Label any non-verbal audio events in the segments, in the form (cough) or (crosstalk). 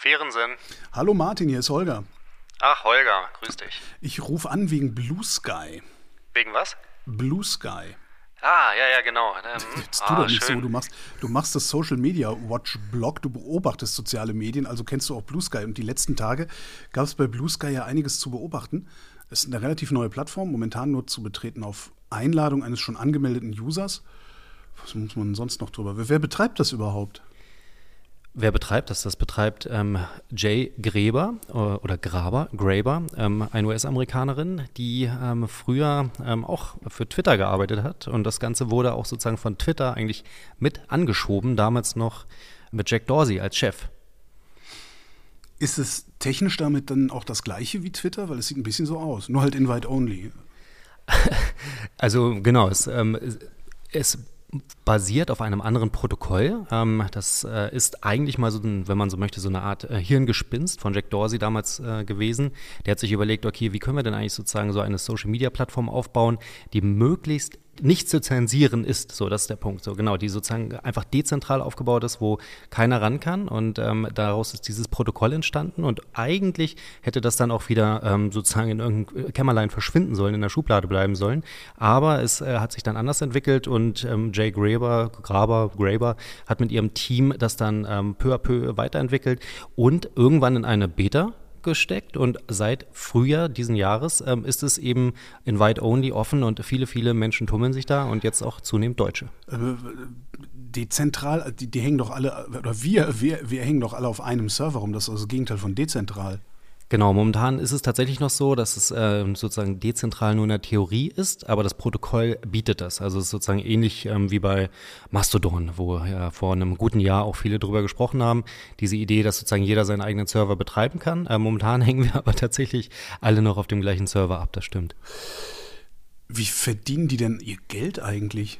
Fehrensen. Hallo Martin, hier ist Holger. Ach, Holger, grüß dich. Ich rufe an wegen Blue Sky. Wegen was? Blue Sky. Ah, ja, ja, genau. Ähm, (laughs) Jetzt tu ah, doch nicht schön. so, du machst, du machst das Social Media Watch Blog, du beobachtest soziale Medien, also kennst du auch Blue Sky. Und die letzten Tage gab es bei Blue Sky ja einiges zu beobachten. Es ist eine relativ neue Plattform, momentan nur zu betreten auf Einladung eines schon angemeldeten Users. Was muss man sonst noch drüber? Wer, wer betreibt das überhaupt? Wer betreibt das? Das betreibt ähm, Jay Graber äh, oder Graber, Graber, ähm, eine US-Amerikanerin, die ähm, früher ähm, auch für Twitter gearbeitet hat. Und das Ganze wurde auch sozusagen von Twitter eigentlich mit angeschoben, damals noch mit Jack Dorsey als Chef. Ist es technisch damit dann auch das gleiche wie Twitter? Weil es sieht ein bisschen so aus. Nur halt Invite-Only. (laughs) Also genau, es, ähm, es basiert auf einem anderen Protokoll. Ähm, das äh, ist eigentlich mal so, ein, wenn man so möchte, so eine Art äh, Hirngespinst von Jack Dorsey damals äh, gewesen. Der hat sich überlegt, okay, wie können wir denn eigentlich sozusagen so eine Social-Media-Plattform aufbauen, die möglichst nicht zu zensieren ist, so das ist der Punkt, so genau, die sozusagen einfach dezentral aufgebaut ist, wo keiner ran kann. Und ähm, daraus ist dieses Protokoll entstanden. Und eigentlich hätte das dann auch wieder ähm, sozusagen in irgendeinem Kämmerlein verschwinden sollen, in der Schublade bleiben sollen, aber es äh, hat sich dann anders entwickelt und ähm, Jay Graber, Graber, Graber hat mit ihrem Team das dann ähm, peu à peu weiterentwickelt. Und irgendwann in eine Beta gesteckt und seit Frühjahr diesen Jahres ähm, ist es eben Invite-Only offen und viele, viele Menschen tummeln sich da und jetzt auch zunehmend Deutsche. Äh, dezentral, die, die hängen doch alle, oder wir, wir, wir hängen doch alle auf einem Server rum. Das ist also das Gegenteil von dezentral. Genau, momentan ist es tatsächlich noch so, dass es äh, sozusagen dezentral nur in der Theorie ist, aber das Protokoll bietet das. Also es ist sozusagen ähnlich ähm, wie bei Mastodon, wo ja vor einem guten Jahr auch viele drüber gesprochen haben. Diese Idee, dass sozusagen jeder seinen eigenen Server betreiben kann. Äh, momentan (laughs) hängen wir aber tatsächlich alle noch auf dem gleichen Server ab, das stimmt. Wie verdienen die denn ihr Geld eigentlich?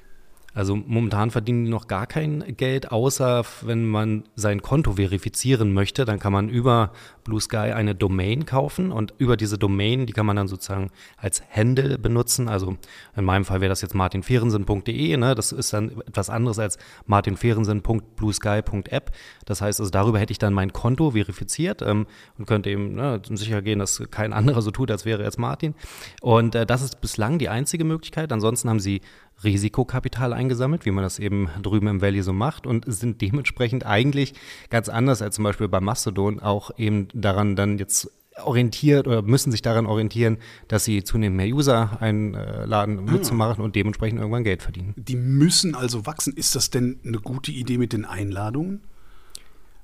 Also momentan verdienen die noch gar kein Geld, außer wenn man sein Konto verifizieren möchte, dann kann man über Blue Sky eine Domain kaufen und über diese Domain, die kann man dann sozusagen als Handle benutzen. Also in meinem Fall wäre das jetzt martinfehrensen.de, ne? das ist dann etwas anderes als martinfehrensen.bluesky.app. Das heißt, also darüber hätte ich dann mein Konto verifiziert ähm, und könnte eben ne, sicher gehen, dass kein anderer so tut, als wäre jetzt Martin. Und äh, das ist bislang die einzige Möglichkeit. Ansonsten haben sie Risikokapital eingesammelt, wie man das eben drüben im Valley so macht und sind dementsprechend eigentlich ganz anders als zum Beispiel bei Mastodon auch eben daran dann jetzt orientiert oder müssen sich daran orientieren, dass sie zunehmend mehr User einladen, Ah. mitzumachen und dementsprechend irgendwann Geld verdienen. Die müssen also wachsen. Ist das denn eine gute Idee mit den Einladungen?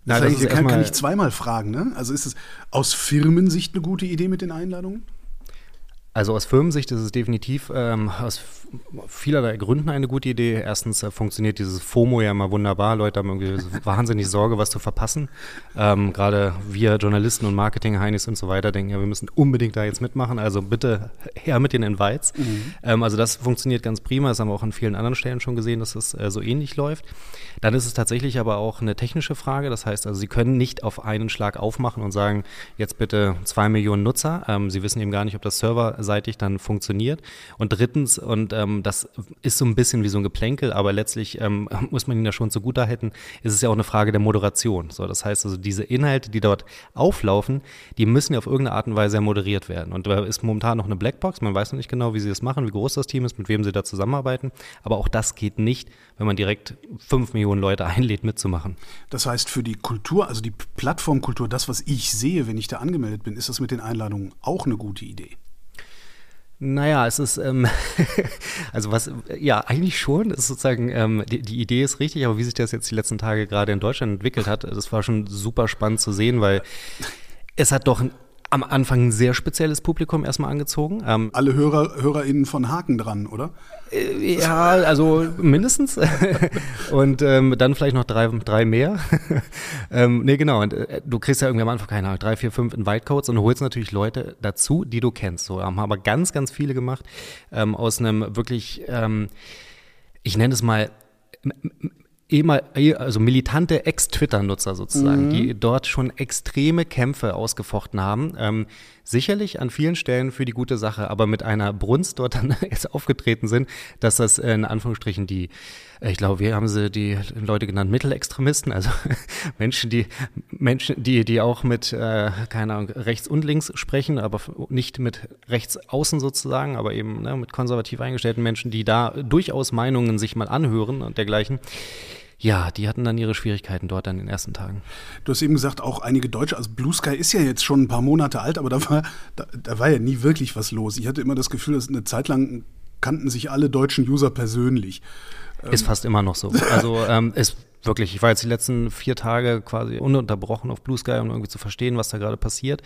Na, Das das heißt, ist kann, kann ich zweimal fragen, ne? Also ist es aus Firmensicht eine gute Idee mit den Einladungen? Also aus Firmensicht ist es definitiv ähm, aus vielerlei Gründen eine gute Idee. Erstens äh, funktioniert dieses FOMO ja immer wunderbar. Leute haben irgendwie (laughs) wahnsinnig Sorge, was zu verpassen. Ähm, Gerade wir Journalisten und Marketing-Heinis und so weiter denken, ja, wir müssen unbedingt da jetzt mitmachen. Also bitte her mit den Invites. Ähm, also das funktioniert ganz prima. Das haben wir auch an vielen anderen Stellen schon gesehen, dass es äh, so ähnlich läuft. Dann ist es tatsächlich aber auch eine technische Frage. Das heißt also, Sie können nicht auf einen Schlag aufmachen und sagen, jetzt bitte zwei Millionen Nutzer. Ähm, Sie wissen eben gar nicht, ob das serverseitig dann funktioniert. Und drittens, und ähm, das ist so ein bisschen wie so ein Geplänkel, aber letztlich ähm, (laughs) muss man Ihnen da schon zugute halten, ist es ja auch eine Frage der Moderation. So, das heißt also, diese Inhalte, die dort auflaufen, die müssen ja auf irgendeine Art und Weise moderiert werden. Und da ist momentan noch eine Blackbox. Man weiß noch nicht genau, wie sie das machen, wie groß das Team ist, mit wem sie da zusammenarbeiten. Aber auch das geht nicht, wenn man direkt fünf Millionen Leute einlädt, mitzumachen. Das heißt, für die Kultur, also die Plattformkultur, das, was ich sehe, wenn ich da angemeldet bin, ist das mit den Einladungen auch eine gute Idee. Naja, es ist, ähm, (laughs) also was, ja, eigentlich schon, ist sozusagen, ähm, die, die Idee ist richtig, aber wie sich das jetzt die letzten Tage gerade in Deutschland entwickelt hat, das war schon super spannend zu sehen, weil es hat doch am Anfang ein sehr spezielles Publikum erstmal angezogen. Ähm, Alle Hörer, HörerInnen von Haken dran, oder? äh, ja, also mindestens. (laughs) und ähm, dann vielleicht noch drei, drei mehr. (laughs) ähm, nee, genau. Und äh, du kriegst ja irgendwie am Anfang, keine Ahnung, drei, vier, fünf Invite-Codes und holst natürlich Leute dazu, die du kennst. So haben aber ganz, ganz viele gemacht ähm, aus einem wirklich, ähm, ich nenne es mal, ehemal, eh- also militante Ex-Twitter-Nutzer sozusagen, die dort schon extreme Kämpfe ausgefochten haben. Ähm, sicherlich an vielen Stellen für die gute Sache, aber mit einer Brunst dort dann (laughs) jetzt aufgetreten sind, dass das in Anführungsstrichen die äh, ich glaube, wir haben sie die Leute genannt Mittelextremisten, also (laughs) Menschen, die Menschen, die, die auch mit, äh, keine Ahnung, rechts und links sprechen, aber nicht mit rechts außen sozusagen, aber eben ne, mit konservativ eingestellten Menschen, die da durchaus Meinungen sich mal anhören und dergleichen. Ja, die hatten dann ihre Schwierigkeiten dort an den ersten Tagen. Du hast eben gesagt, auch einige Deutsche, also Blue Sky ist ja jetzt schon ein paar Monate alt, aber da war, da, da war ja nie wirklich was los. Ich hatte immer das Gefühl, dass eine Zeit lang kannten sich alle deutschen User persönlich. Ist fast immer noch so. Also (laughs) ähm, ist wirklich, ich war jetzt die letzten vier Tage quasi ununterbrochen auf Blue Sky, um irgendwie zu verstehen, was da gerade passiert.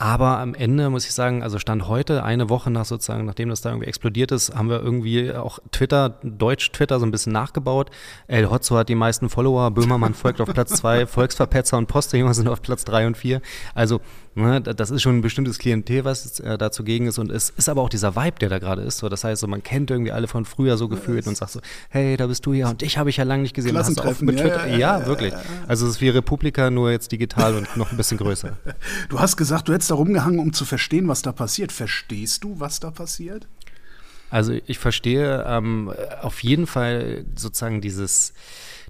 Aber am Ende muss ich sagen, also Stand heute, eine Woche nach sozusagen, nachdem das da irgendwie explodiert ist, haben wir irgendwie auch Twitter, Deutsch-Twitter so ein bisschen nachgebaut. El Hotzo hat die meisten Follower, Böhmermann folgt auf Platz zwei, (laughs) Volksverpetzer und Postillon sind auf Platz drei und vier. Also Ne, das ist schon ein bestimmtes Klientel, was äh, da zugegen ist. Und es ist aber auch dieser Vibe, der da gerade ist. So, das heißt, so, man kennt irgendwie alle von früher so gefühlt und sagt so, hey, da bist du ja und dich habe ich ja lange nicht gesehen. Hast du auch mit Twitter? Ja, ja, ja, wirklich. Also es ist wie Republika, nur jetzt digital und noch ein bisschen größer. (laughs) Du hast gesagt, du hättest da rumgehangen, um zu verstehen, was da passiert. Verstehst du, was da passiert? Also ich verstehe ähm, auf jeden Fall sozusagen dieses,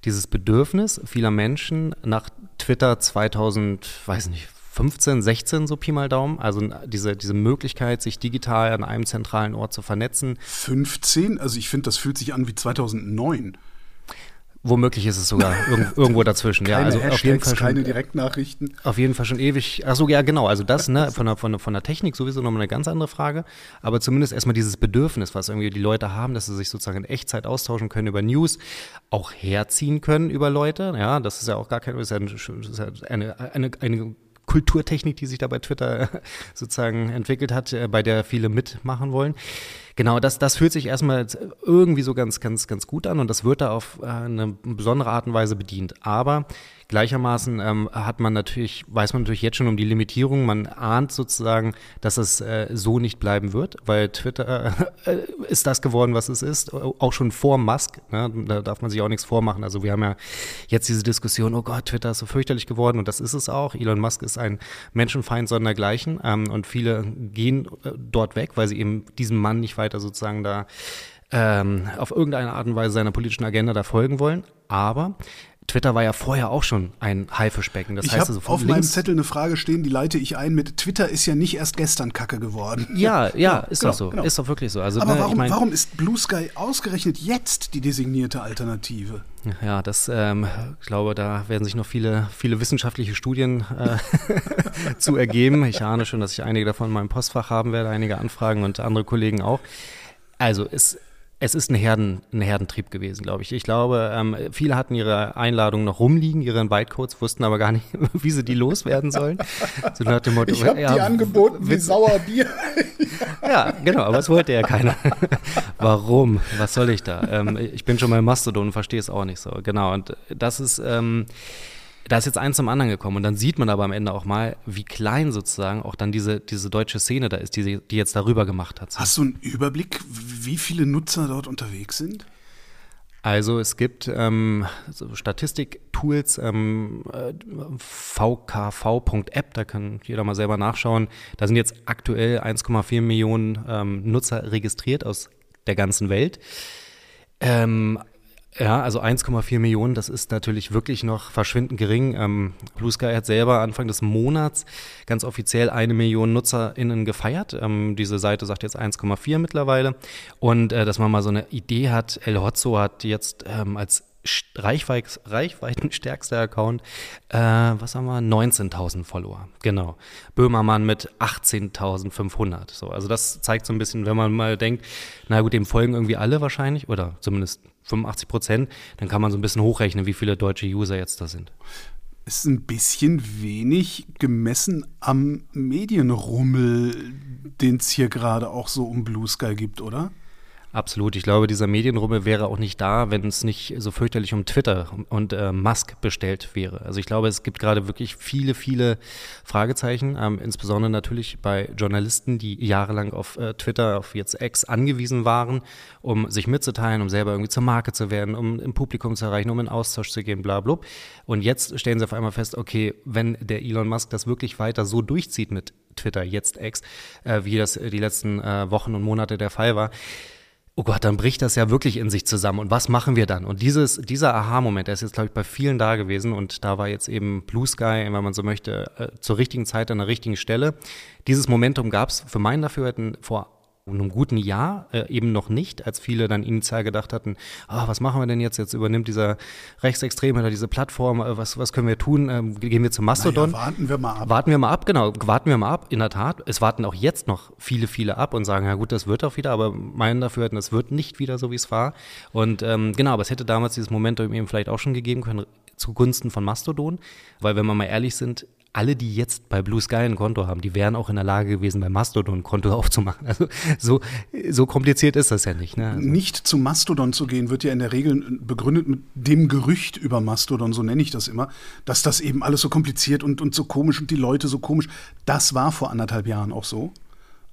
dieses Bedürfnis vieler Menschen nach Twitter 2000, weiß nicht, 15, 16 so Pi mal Daumen. Also diese, diese Möglichkeit, sich digital an einem zentralen Ort zu vernetzen. 15? Also ich finde, das fühlt sich an wie 2009. Womöglich ist es sogar (laughs) irgendwo dazwischen. keine ja, also Hashtags, auf jeden Fall schon, keine Direktnachrichten. Auf jeden Fall schon ewig. Achso, ja, genau. Also das, ne, (laughs) von der, von, der, von der Technik sowieso nochmal eine ganz andere Frage. Aber zumindest erstmal dieses Bedürfnis, was irgendwie die Leute haben, dass sie sich sozusagen in Echtzeit austauschen können über News, auch herziehen können über Leute. Ja, das ist ja auch gar kein, ist ja eine, eine, eine, eine Kulturtechnik, die sich da bei Twitter (laughs) sozusagen entwickelt hat, äh, bei der viele mitmachen wollen. Genau, das, das fühlt sich erstmal irgendwie so ganz, ganz, ganz gut an und das wird da auf äh, eine besondere Art und Weise bedient. Aber Gleichermaßen ähm, hat man natürlich, weiß man natürlich jetzt schon um die Limitierung. Man ahnt sozusagen, dass es äh, so nicht bleiben wird, weil Twitter äh, ist das geworden, was es ist, auch schon vor Musk. Ne? Da darf man sich auch nichts vormachen. Also wir haben ja jetzt diese Diskussion, oh Gott, Twitter ist so fürchterlich geworden und das ist es auch. Elon Musk ist ein Menschenfeind sondergleichen ähm, und viele gehen äh, dort weg, weil sie eben diesem Mann nicht weiter sozusagen da ähm, auf irgendeine Art und Weise seiner politischen Agenda da folgen wollen. Aber Twitter war ja vorher auch schon ein Haifischbecken. Das ich heißt also auf meinem Zettel eine Frage stehen, die leite ich ein mit Twitter ist ja nicht erst gestern Kacke geworden. (laughs) Ja, ja, ist genau, doch so. Genau. Ist doch wirklich so. Also, Aber ne, warum, ich mein, warum ist Blue Sky ausgerechnet jetzt die designierte Alternative? Ja, das, ähm, ich glaube, da werden sich noch viele, viele wissenschaftliche Studien äh, (laughs) zu ergeben. Ich ahne schon, dass ich einige davon in meinem Postfach haben werde, einige Anfragen und andere Kollegen auch. Also es es ist ein, Herden, ein Herdentrieb gewesen, glaube ich. Ich glaube, ähm, viele hatten ihre Einladungen noch rumliegen, ihre Invite-Codes, wussten aber gar nicht, (laughs) wie sie die loswerden sollen. So nach dem Motto, ich habe ja, die angeboten wie Sauerbier. (laughs) ja, genau, aber es wollte ja keiner. (laughs) Warum? Was soll ich da? Ähm, ich bin schon mal Mastodon und verstehe es auch nicht so. Genau, und das ist... Ähm, da ist jetzt eins zum anderen gekommen und dann sieht man aber am Ende auch mal, wie klein sozusagen auch dann diese, diese deutsche Szene da ist, die, die jetzt darüber gemacht hat. Hast du einen Überblick, wie viele Nutzer dort unterwegs sind? Also es gibt ähm, so Statistik-Tools, ähm, vkv.app, da kann jeder mal selber nachschauen. Da sind jetzt aktuell 1,4 Millionen ähm, Nutzer registriert aus der ganzen Welt. Ähm, ja, also 1,4 Millionen, das ist natürlich wirklich noch verschwindend gering. Ähm, Blue Sky hat selber Anfang des Monats ganz offiziell eine Million NutzerInnen gefeiert. Ähm, diese Seite sagt jetzt 1,4 mittlerweile. Und äh, dass man mal so eine Idee hat, El Hotzo hat jetzt ähm, als Reichweit, reichweitenstärkster Account, äh, was haben wir? 19.000 Follower. Genau. Böhmermann mit 18.500. So, also das zeigt so ein bisschen, wenn man mal denkt, na gut, dem folgen irgendwie alle wahrscheinlich oder zumindest 85 Prozent, dann kann man so ein bisschen hochrechnen, wie viele deutsche User jetzt da sind. Ist ein bisschen wenig gemessen am Medienrummel, den es hier gerade auch so um Blue Sky gibt, oder? Absolut. Ich glaube, dieser Medienrummel wäre auch nicht da, wenn es nicht so fürchterlich um Twitter und äh, Musk bestellt wäre. Also ich glaube, es gibt gerade wirklich viele, viele Fragezeichen, ähm, insbesondere natürlich bei Journalisten, die jahrelang auf äh, Twitter, auf jetzt X angewiesen waren, um sich mitzuteilen, um selber irgendwie zur Marke zu werden, um im Publikum zu erreichen, um in Austausch zu gehen, bla bla. Und jetzt stellen sie auf einmal fest, okay, wenn der Elon Musk das wirklich weiter so durchzieht mit Twitter, jetzt X, äh, wie das die letzten äh, Wochen und Monate der Fall war, oh Gott, dann bricht das ja wirklich in sich zusammen. Und was machen wir dann? Und dieses, dieser Aha-Moment, der ist jetzt, glaube ich, bei vielen da gewesen. Und da war jetzt eben Blue Sky, wenn man so möchte, äh, zur richtigen Zeit an der richtigen Stelle. Dieses Momentum gab es für meinen Dafürhalten vor einem guten Jahr äh, eben noch nicht, als viele dann initial gedacht hatten, ah, was machen wir denn jetzt? Jetzt übernimmt dieser Rechtsextreme oder diese Plattform, äh, was, was können wir tun? Ähm, gehen wir zum Mastodon? Naja, warten wir mal ab. Warten wir mal ab, genau, warten wir mal ab, in der Tat. Es warten auch jetzt noch viele, viele ab und sagen, ja gut, das wird auch wieder, aber meinen dafür, es wird nicht wieder so, wie es war. Und ähm, genau, aber es hätte damals dieses Momentum eben vielleicht auch schon gegeben können, zugunsten von Mastodon, weil wenn wir mal ehrlich sind, alle, die jetzt bei Blue Sky ein Konto haben, die wären auch in der Lage gewesen, bei Mastodon ein Konto (laughs) aufzumachen. Also so, so kompliziert ist das ja nicht. Ne? Also nicht zu Mastodon zu gehen, wird ja in der Regel begründet mit dem Gerücht über Mastodon, so nenne ich das immer, dass das eben alles so kompliziert und, und so komisch und die Leute so komisch. Das war vor anderthalb Jahren auch so.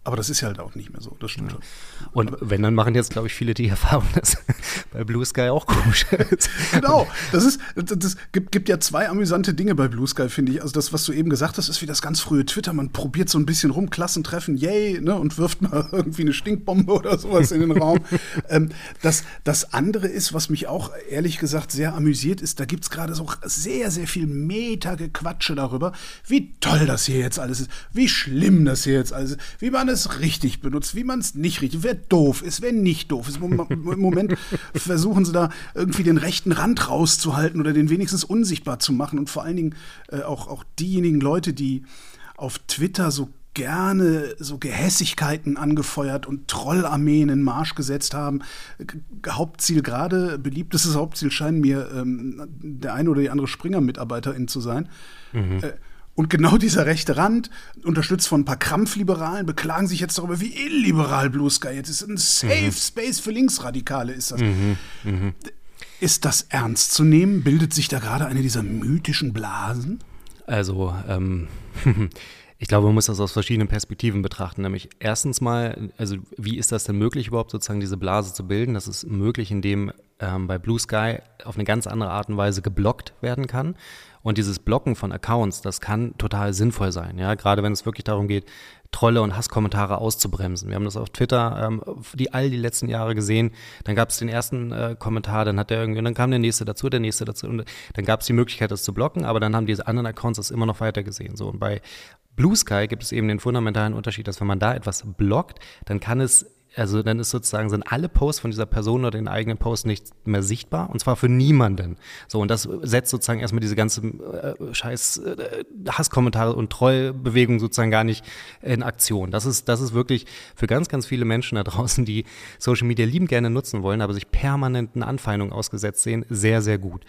Aber das ist ja halt auch nicht mehr so, das stimmt ja. schon. Und wenn, dann machen jetzt, glaube ich, viele die (laughs) Erfahrung, dass (laughs) bei Blue Sky auch komisch (laughs) ist. Genau, das ist, das, das gibt, gibt, ja zwei amüsante Dinge bei Blue Sky, finde ich. Also das, was du eben gesagt hast, ist wie das ganz frühe Twitter. Man probiert so ein bisschen rum, Klassentreffen, yay, ne, und wirft mal irgendwie eine Stinkbombe oder sowas in den Raum. ähm, das, das andere ist, was mich auch ehrlich gesagt sehr amüsiert ist, da gibt es gerade so sehr, sehr viel Meta-Gequatsche darüber, wie toll das hier jetzt alles ist, wie schlimm das hier jetzt alles ist, wie man es es richtig benutzt, wie man es nicht richtig, wer doof ist, wer nicht doof ist. Im Moment (laughs) versuchen sie da irgendwie den rechten Rand rauszuhalten oder den wenigstens unsichtbar zu machen und vor allen Dingen äh, auch, auch diejenigen Leute, die auf Twitter so gerne so Gehässigkeiten angefeuert und Trollarmeen in Marsch gesetzt haben. Hauptziel gerade, beliebtestes Hauptziel scheinen mir ähm, der eine oder die andere Springer-Mitarbeiterin zu sein. Mhm. Äh, und genau dieser rechte Rand, unterstützt von ein paar Krampfliberalen, beklagen sich jetzt darüber, wie illiberal Blue Sky jetzt ist. Ein Safe mhm. Space für Linksradikale ist das. Mhm. Mhm. Ist das ernst zu nehmen? Bildet sich da gerade eine dieser mythischen Blasen? Also, ähm, (laughs) ich glaube, man muss das aus verschiedenen Perspektiven betrachten. Nämlich erstens mal, also wie ist das denn möglich überhaupt sozusagen diese Blase zu bilden? Das ist möglich, indem ähm, bei Blue Sky auf eine ganz andere Art und Weise geblockt werden kann. Und dieses Blocken von Accounts, das kann total sinnvoll sein, ja, gerade wenn es wirklich darum geht, Trolle und Hasskommentare auszubremsen. Wir haben das auf Twitter ähm, die all die letzten Jahre gesehen. Dann gab es den ersten äh, Kommentar, dann hat der irgendwie, dann kam der nächste dazu, der nächste dazu, und dann gab es die Möglichkeit, das zu blocken, aber dann haben diese anderen Accounts das immer noch weiter gesehen. So und bei Blue Sky gibt es eben den fundamentalen Unterschied, dass wenn man da etwas blockt, dann kann es also dann ist sozusagen, sind alle Posts von dieser Person oder den eigenen Posts nicht mehr sichtbar und zwar für niemanden. So, und das setzt sozusagen erstmal diese ganze äh, scheiß äh, Hasskommentare und Trollbewegung sozusagen gar nicht in Aktion. Das ist, das ist wirklich für ganz, ganz viele Menschen da draußen, die Social Media lieben gerne nutzen wollen, aber sich permanenten Anfeindungen ausgesetzt sehen, sehr, sehr gut.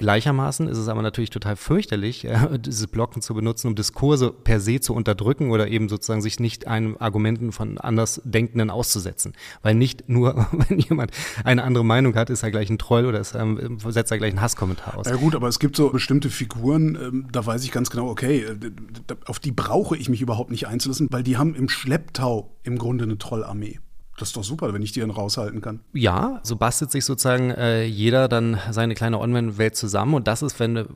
Gleichermaßen ist es aber natürlich total fürchterlich, äh, (laughs) diese Blocken zu benutzen, um Diskurse per se zu unterdrücken oder eben sozusagen sich nicht einem Argumenten von Andersdenkenden auszusetzen. Weil nicht nur, (laughs) wenn jemand eine andere Meinung hat, ist er gleich ein Troll oder ist, ähm, setzt er gleich einen Hasskommentar aus. Ja gut, aber es gibt so bestimmte Figuren, ähm, da weiß ich ganz genau, okay, äh, auf die brauche ich mich überhaupt nicht einzulassen, weil die haben im Schlepptau im Grunde eine Trollarmee. Das ist doch super, wenn ich die dann raushalten kann. Ja, so bastelt sich sozusagen äh, jeder dann seine kleine Online-Welt zusammen. Und das ist, wenn du,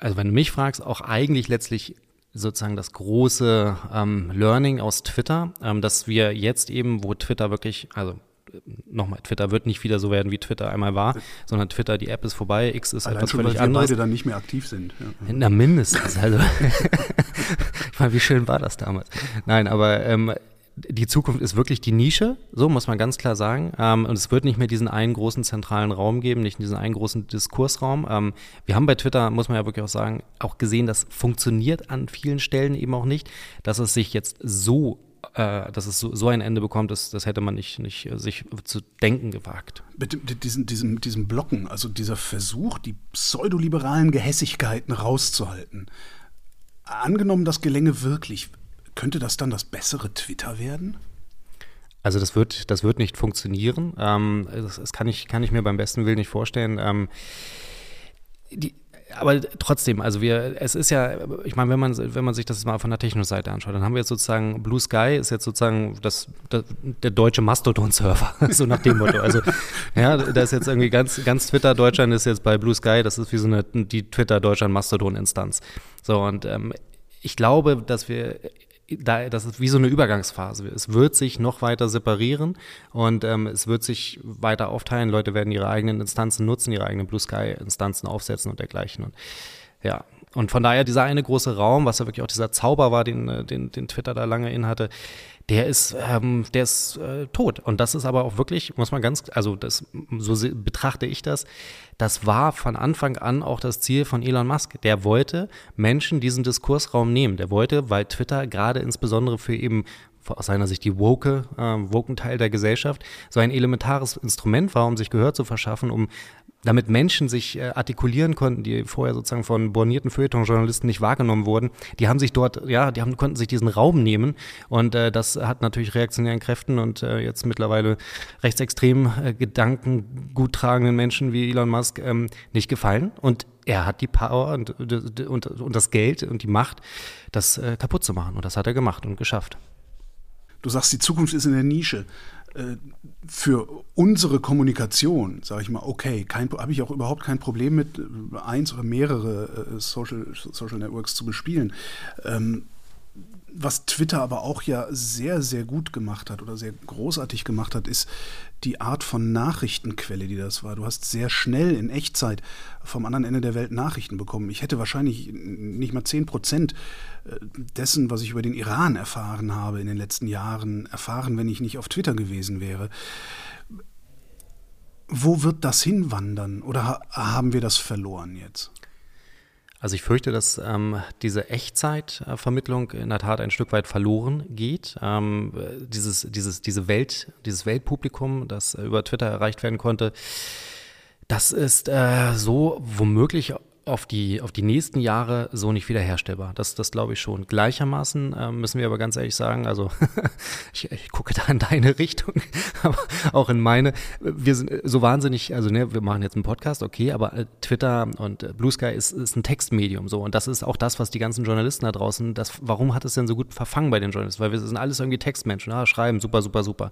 also wenn du mich fragst, auch eigentlich letztlich sozusagen das große ähm, Learning aus Twitter, ähm, dass wir jetzt eben, wo Twitter wirklich, also nochmal, Twitter wird nicht wieder so werden, wie Twitter einmal war, sondern Twitter, die App ist vorbei, X ist Allein etwas schon, völlig weil wir anderes. beide dann nicht mehr aktiv sind. Ja. Na, mindestens. Also, (laughs) ich meine, wie schön war das damals? Nein, aber ähm, die Zukunft ist wirklich die Nische, so muss man ganz klar sagen. Ähm, und es wird nicht mehr diesen einen großen zentralen Raum geben, nicht diesen einen großen Diskursraum. Ähm, wir haben bei Twitter, muss man ja wirklich auch sagen, auch gesehen, das funktioniert an vielen Stellen eben auch nicht, dass es sich jetzt so äh, dass es so, so, ein Ende bekommt, das, das hätte man nicht, nicht äh, sich zu denken gewagt. Mit diesem, diesem, diesem Blocken, also dieser Versuch, die pseudoliberalen Gehässigkeiten rauszuhalten. Angenommen, das gelänge wirklich, könnte das dann das bessere Twitter werden? Also das wird, das wird nicht funktionieren. Ähm, das, das, kann, ich, kann ich mir beim besten Willen nicht vorstellen. Ähm, die, aber trotzdem, also wir, es ist ja, ich meine, wenn man, wenn man sich das mal von der technischen Seite anschaut, dann haben wir jetzt sozusagen, Blue Sky ist jetzt sozusagen das, das der deutsche Mastodon-Server, (laughs) so nach dem Motto. Also, ja, da ist jetzt irgendwie ganz, ganz Twitter Deutschland ist jetzt bei Blue Sky, das ist wie so eine, die Twitter Deutschland Mastodon-Instanz. So, und ähm, ich glaube, dass wir da, das ist wie so eine Übergangsphase. Es wird sich noch weiter separieren und ähm, es wird sich weiter aufteilen. Leute werden ihre eigenen Instanzen nutzen, ihre eigenen Blue Sky-Instanzen aufsetzen und dergleichen. Und ja, und von daher dieser eine große Raum, was ja wirklich auch dieser Zauber war, den, äh, den, den Twitter da lange innehatte, der ist, ähm, der ist äh, tot. Und das ist aber auch wirklich, muss man ganz, also das, so betrachte ich das, das war von Anfang an auch das Ziel von Elon Musk. Der wollte Menschen diesen Diskursraum nehmen. Der wollte, weil Twitter gerade insbesondere für eben aus seiner Sicht die woke, äh, woken Teil der Gesellschaft, so ein elementares Instrument war, um sich Gehör zu verschaffen, um damit Menschen sich äh, artikulieren konnten, die vorher sozusagen von bornierten Feuilleton-Journalisten nicht wahrgenommen wurden, die haben sich dort, ja, die haben, konnten sich diesen Raum nehmen und äh, das hat natürlich reaktionären Kräften und äh, jetzt mittlerweile rechtsextremen äh, Gedanken gut tragenden Menschen wie Elon Musk ähm, nicht gefallen und er hat die Power und, und, und das Geld und die Macht, das äh, kaputt zu machen und das hat er gemacht und geschafft. Du sagst, die Zukunft ist in der Nische. Äh, für unsere Kommunikation, sage ich mal, okay, habe ich auch überhaupt kein Problem mit, äh, eins oder mehrere äh, Social, Social Networks zu bespielen. Ähm, was Twitter aber auch ja sehr, sehr gut gemacht hat oder sehr großartig gemacht hat, ist die Art von Nachrichtenquelle, die das war. Du hast sehr schnell in Echtzeit vom anderen Ende der Welt Nachrichten bekommen. Ich hätte wahrscheinlich nicht mal 10 Prozent äh, dessen, was ich über den Iran erfahren habe in den letzten Jahren, erfahren, wenn ich nicht auf Twitter gewesen wäre. Wo wird das hinwandern oder haben wir das verloren jetzt? Also ich fürchte, dass ähm, diese Echtzeitvermittlung in der Tat ein Stück weit verloren geht. Ähm, dieses, dieses, diese Welt, dieses Weltpublikum, das über Twitter erreicht werden konnte, das ist äh, so womöglich auf die, auf die nächsten Jahre so nicht wiederherstellbar. Das, das glaube ich schon. Gleichermaßen äh, müssen wir aber ganz ehrlich sagen, also (laughs) ich, ich gucke da in deine Richtung, (laughs) aber auch in meine. Wir sind so wahnsinnig, also ne, wir machen jetzt einen Podcast, okay, aber äh, Twitter und äh, Blue Sky ist, ist ein Textmedium so und das ist auch das, was die ganzen Journalisten da draußen, das, warum hat es denn so gut verfangen bei den Journalisten? Weil wir sind alles irgendwie Textmenschen, ah, schreiben, super, super, super.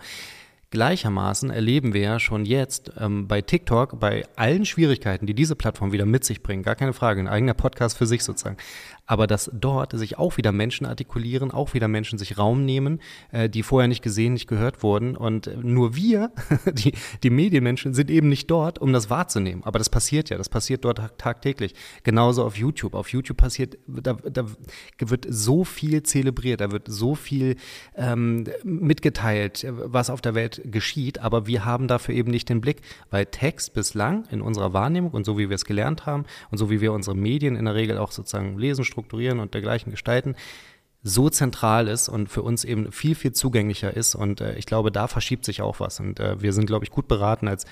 Gleichermaßen erleben wir ja schon jetzt ähm, bei TikTok, bei allen Schwierigkeiten, die diese Plattform wieder mit sich bringen, gar keine Frage, ein eigener Podcast für sich sozusagen, aber dass dort sich auch wieder Menschen artikulieren, auch wieder Menschen sich Raum nehmen, äh, die vorher nicht gesehen, nicht gehört wurden. Und nur wir, (laughs) die, die Medienmenschen, sind eben nicht dort, um das wahrzunehmen. Aber das passiert ja, das passiert dort tagtäglich. Genauso auf YouTube. Auf YouTube passiert, da, da wird so viel zelebriert, da wird so viel ähm, mitgeteilt, was auf der Welt geschieht. Aber wir haben dafür eben nicht den Blick, weil Text bislang in unserer Wahrnehmung und so wie wir es gelernt haben und so wie wir unsere Medien in der Regel auch sozusagen lesen, strukturieren und dergleichen gestalten, so zentral ist und für uns eben viel, viel zugänglicher ist. Und äh, ich glaube, da verschiebt sich auch was. Und äh, wir sind, glaube ich, gut beraten als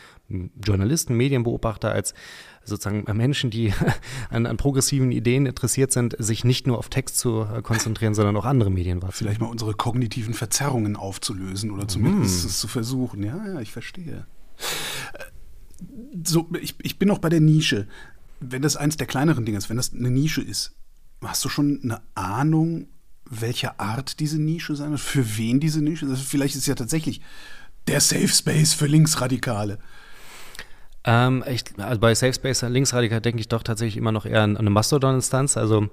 Journalisten, Medienbeobachter, als sozusagen Menschen, die (laughs) an, an, progressiven Ideen interessiert sind, sich nicht nur auf Text zu äh, konzentrieren, sondern auch andere Medien wahrzunehmen. Vielleicht mal unsere kognitiven Verzerrungen aufzulösen oder zumindest mm. es zu versuchen. Ja, ja, ich verstehe. Äh, so, ich, ich bin auch bei der Nische. Wenn das eins der kleineren Dinge ist, wenn das eine Nische ist, Hast du schon eine Ahnung, welcher Art diese Nische sein wird? Für wen diese Nische ist? Also vielleicht ist es ja tatsächlich der Safe Space für Linksradikale. Ähm, ich, also bei Safe Space Linksradikal denke ich doch tatsächlich immer noch eher an eine Mastodon-Instanz, also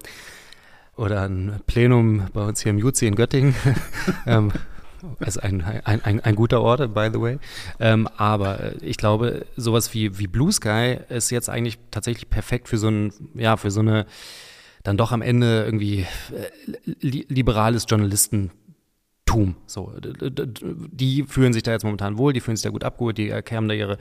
oder ein Plenum bei uns hier im Juzi in Göttingen. (laughs) ähm, also ein, ein, ein, ein, guter Ort, by the way. Ähm, aber ich glaube, sowas wie, wie Blue Sky ist jetzt eigentlich tatsächlich perfekt für so ein, ja, für so eine dann doch am Ende irgendwie äh, liberales Journalistentum. So, die fühlen sich da jetzt momentan wohl, die fühlen sich da gut abgeholt, die haben da ihre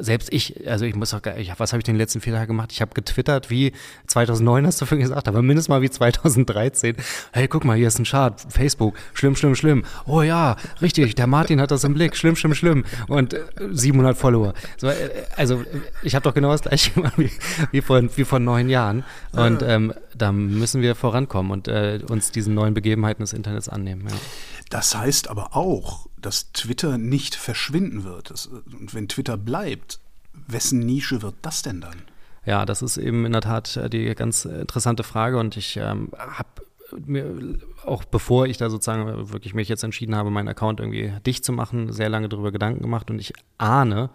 selbst ich, also ich muss auch ich, was habe ich den letzten vier Tagen gemacht? Ich habe getwittert wie 2009, hast du vorhin gesagt, aber mindestens mal wie 2013. Hey, guck mal, hier ist ein Chart, Facebook, schlimm, schlimm, schlimm. Oh ja, richtig, der Martin hat das im Blick, schlimm, schlimm, schlimm. Und äh, 700 Follower. So, äh, also ich habe doch genau das gleiche gemacht wie, wie, vor, wie vor neun Jahren. Und ähm, da müssen wir vorankommen und äh, uns diesen neuen Begebenheiten des Internets annehmen. Ja. Das heißt aber auch, dass Twitter nicht verschwinden wird. Und wenn Twitter bleibt, wessen Nische wird das denn dann? Ja, das ist eben in der Tat äh, die ganz interessante Frage und ich ähm, habe mir auch bevor ich da sozusagen wirklich mich jetzt entschieden habe, meinen Account irgendwie dicht zu machen, sehr lange darüber Gedanken gemacht und ich ahne,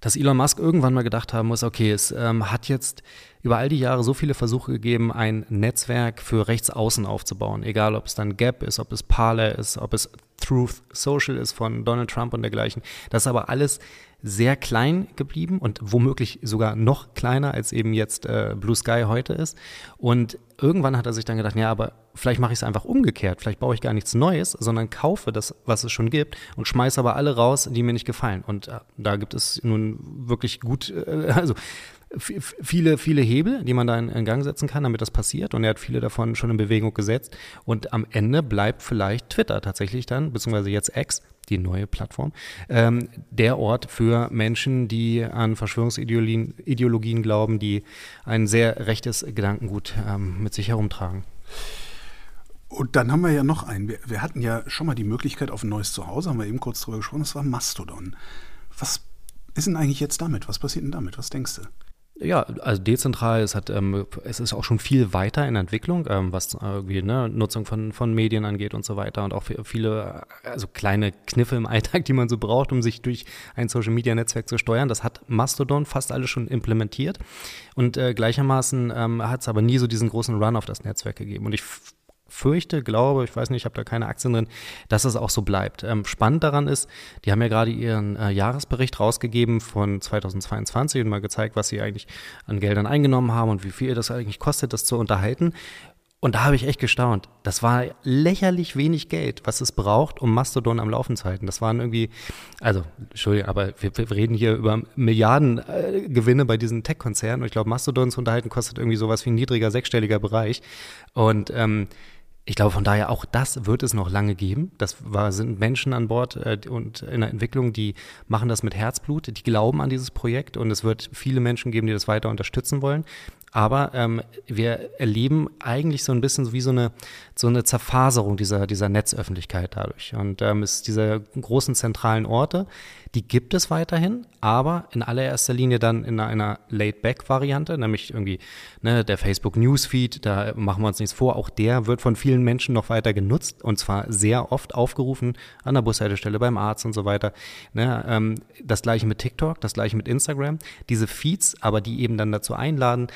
dass Elon Musk irgendwann mal gedacht haben muss, okay, es ähm, hat jetzt über all die Jahre so viele Versuche gegeben, ein Netzwerk für Rechtsaußen aufzubauen. Egal, ob es dann Gap ist, ob es Parler ist, ob es Truth Social ist von Donald Trump und dergleichen. Das ist aber alles sehr klein geblieben und womöglich sogar noch kleiner, als eben jetzt äh, Blue Sky heute ist. Und irgendwann hat er sich dann gedacht, ja, aber vielleicht mache ich es einfach umgekehrt. Vielleicht baue ich gar nichts Neues, sondern kaufe das, was es schon gibt und schmeiße aber alle raus, die mir nicht gefallen. Und äh, da gibt es nun wirklich gut, äh, also viele, viele Hebel, die man da in, in, Gang setzen kann, damit das passiert. Und er hat viele davon schon in Bewegung gesetzt. Und am Ende bleibt vielleicht Twitter tatsächlich dann, beziehungsweise jetzt X, die neue Plattform, ähm, der Ort für Menschen, die an Verschwörungsideologien Ideologien glauben, die ein sehr rechtes Gedankengut ähm, mit sich herumtragen. Und dann haben wir ja noch einen. Wir, wir, hatten ja schon mal die Möglichkeit auf ein neues Zuhause, haben wir eben kurz drüber gesprochen, das war Mastodon. Was ist denn eigentlich jetzt damit? Was passiert denn damit? Was denkst du? Ja, also dezentral, es hat, ähm, es ist auch schon viel weiter in Entwicklung, ähm, was irgendwie ne, Nutzung von, von Medien angeht und so weiter und auch viele, also kleine Kniffe im (laughs) Alltag, die man so braucht, um sich durch ein Social Media Netzwerk zu steuern. Das hat Mastodon fast alles schon implementiert und äh, gleichermaßen ähm, hat es aber nie so diesen großen Run auf das Netzwerk gegeben. Und ich fürchte, glaube, ich weiß nicht, ich habe da keine Aktien drin, dass es auch so bleibt. Ähm, spannend daran ist, die haben ja gerade ihren äh, Jahresbericht rausgegeben von 2022 und mal gezeigt, was sie eigentlich an Geldern eingenommen haben und wie viel das eigentlich kostet, das zu unterhalten. Und da habe ich echt gestaunt. Das war lächerlich wenig Geld, was es braucht, um Mastodon am Laufen zu halten. Das waren irgendwie, also, Entschuldigung, aber wir, wir reden hier über Milliardengewinne äh, bei diesen Tech-Konzernen. Und ich glaube, Mastodon zu unterhalten kostet irgendwie sowas wie ein niedriger sechsstelliger Bereich. Und ähm, ich glaube, von daher auch das wird es noch lange geben. Das war, sind Menschen an Bord äh, und in der Entwicklung, die machen das mit Herzblut, die glauben an dieses Projekt und es wird viele Menschen geben, die das weiter unterstützen wollen. Aber ähm, wir erleben eigentlich so ein bisschen wie so eine, so eine Zerfaserung dieser, dieser Netzöffentlichkeit dadurch. Und ähm, es diese großen zentralen Orte, die gibt es weiterhin, aber in allererster Linie dann in einer Laid-Back-Variante, nämlich irgendwie ne, der Facebook Newsfeed, da machen wir uns nichts vor, auch der wird von vielen Menschen noch weiter genutzt und zwar sehr oft aufgerufen an der Bushaltestelle, beim Arzt und so weiter. Ne, ähm, das gleiche mit TikTok, das gleiche mit Instagram. Diese Feeds, aber die eben dann dazu einladen,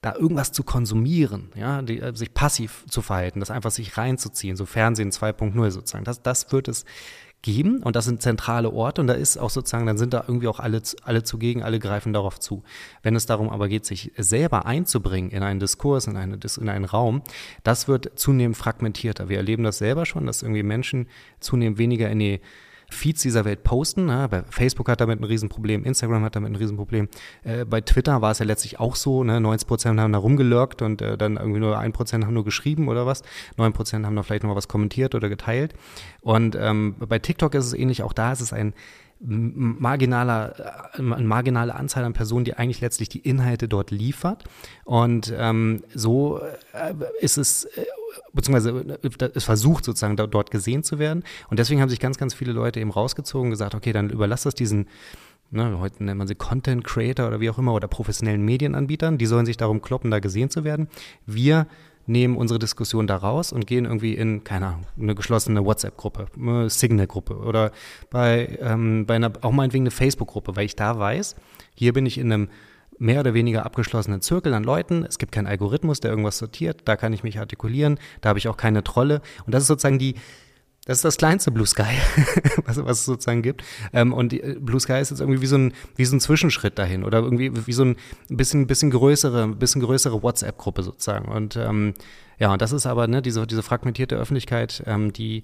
da irgendwas zu konsumieren, ja, die, äh, sich passiv zu verhalten, das einfach sich reinzuziehen, so Fernsehen 2.0 sozusagen. Das, das wird es geben und das sind zentrale Orte und da ist auch sozusagen, dann sind da irgendwie auch alle, alle zugegen, alle greifen darauf zu. Wenn es darum aber geht, sich selber einzubringen in einen Diskurs, in, eine, in einen Raum, das wird zunehmend fragmentierter. Wir erleben das selber schon, dass irgendwie Menschen zunehmend weniger in die Feeds dieser Welt posten. Ne? Bei Facebook hat damit ein Riesenproblem, Instagram hat damit ein Riesenproblem. Äh, bei Twitter war es ja letztlich auch so, ne? 90 Prozent haben da rumgelurkt und äh, dann irgendwie nur ein Prozent haben nur geschrieben oder was. 9 Prozent haben da vielleicht noch was kommentiert oder geteilt. Und ähm, bei TikTok ist es ähnlich, auch da ist es ein marginaler, eine marginale Anzahl an Personen, die eigentlich letztlich die Inhalte dort liefert. Und ähm, so äh, ist es äh, beziehungsweise äh, es versucht sozusagen dort gesehen zu werden. Und deswegen haben sich ganz, ganz viele Leute eben rausgezogen und gesagt, okay, dann überlass das diesen, ne, heute nennt man sie Content Creator oder wie auch immer oder professionellen Medienanbietern, die sollen sich darum kloppen, da gesehen zu werden. Wir nehmen unsere Diskussion da raus und gehen irgendwie in, keine Ahnung, eine geschlossene WhatsApp-Gruppe, eine Signal-Gruppe oder bei, ähm, bei einer, auch meinetwegen eine Facebook-Gruppe, weil ich da weiß, hier bin ich in einem mehr oder weniger abgeschlossenen Zirkel an Leuten. Es gibt keinen Algorithmus, der irgendwas sortiert. Da kann ich mich artikulieren. Da habe ich auch keine Trolle. Und das ist sozusagen die, das ist das kleinste Blue Sky, (laughs) was, was es sozusagen gibt. Ähm, und die, Blue Sky ist jetzt irgendwie wie so, ein, wie so ein Zwischenschritt dahin oder irgendwie wie so ein bisschen, bisschen größere, bisschen größere WhatsApp-Gruppe sozusagen. Und ähm, ja, und das ist aber ne, diese, diese fragmentierte Öffentlichkeit, ähm, die äh,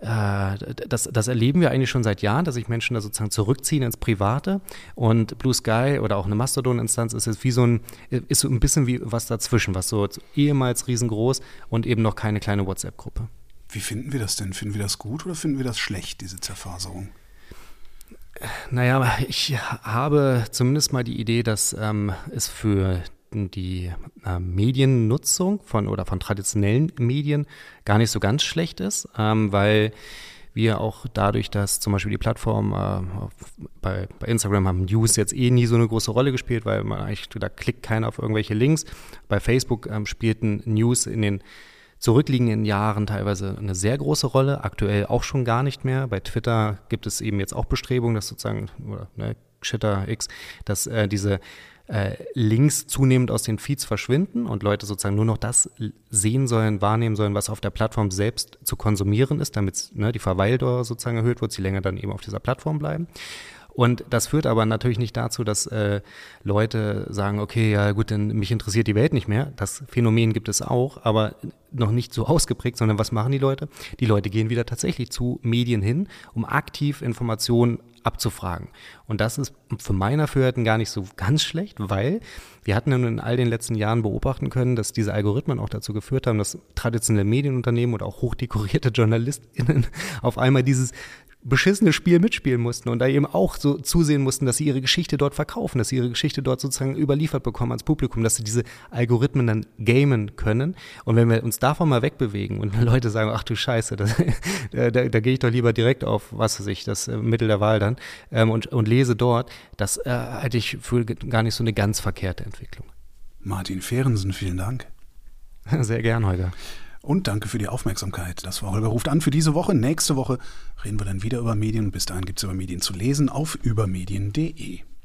das, das erleben wir eigentlich schon seit Jahren, dass sich Menschen da sozusagen zurückziehen ins Private und Blue Sky oder auch eine Mastodon-Instanz ist jetzt wie so ein, ist so ein bisschen wie was dazwischen, was so ehemals riesengroß und eben noch keine kleine WhatsApp-Gruppe. Wie finden wir das denn? Finden wir das gut oder finden wir das schlecht, diese Zerfaserung? Naja, ich habe zumindest mal die Idee, dass ähm, es für die äh, Mediennutzung von oder von traditionellen Medien gar nicht so ganz schlecht ist, ähm, weil wir auch dadurch, dass zum Beispiel die Plattform äh, bei, bei, Instagram haben News jetzt eh nie so eine große Rolle gespielt, weil man eigentlich, da klickt keiner auf irgendwelche Links. Bei Facebook ähm, spielten News in den zurückliegenden Jahren teilweise eine sehr große Rolle, aktuell auch schon gar nicht mehr. Bei Twitter gibt es eben jetzt auch Bestrebungen, dass sozusagen, oder, ne, Shitter X, dass äh, diese Links zunehmend aus den Feeds verschwinden und Leute sozusagen nur noch das sehen sollen, wahrnehmen sollen, was auf der Plattform selbst zu konsumieren ist, damit ne, die Verweildauer sozusagen erhöht wird, sie länger dann eben auf dieser Plattform bleiben. Und das führt aber natürlich nicht dazu, dass äh, Leute sagen, okay, ja gut, dann mich interessiert die Welt nicht mehr. Das Phänomen gibt es auch, aber noch nicht so ausgeprägt, sondern was machen die Leute? Die Leute gehen wieder tatsächlich zu Medien hin, um aktiv Informationen abzufragen. Und das ist für mein Dafürhalten gar nicht so ganz schlecht, weil wir hatten in all den letzten Jahren beobachten können, dass diese Algorithmen auch dazu geführt haben, dass traditionelle Medienunternehmen oder auch hochdekorierte (laughs) JournalistInnen auf einmal dieses beschissene Spiel mitspielen mussten und da eben auch so zusehen mussten, dass sie ihre Geschichte dort verkaufen, dass sie ihre Geschichte dort sozusagen überliefert bekommen ans Publikum, dass sie diese Algorithmen dann gamen können. Und wenn wir uns davon mal wegbewegen und (laughs) Leute sagen, ach du Scheiße, das, (laughs) da, da, da gehe ich doch lieber direkt auf, was weiß ich, das äh, Mittel der Wahl dann ähm, und, und lese dort, das äh, halte ich für gar nicht so eine ganz verkehrte Entwicklung. Martin Fehrensen, vielen Dank. (laughs) Sehr gern, Holger. Und danke für die Aufmerksamkeit. Das war Holger ruft an für diese Woche. Nächste Woche reden wir dann wieder über Medien. Bis dahin gibt es über Medien zu lesen auf übermedien.de.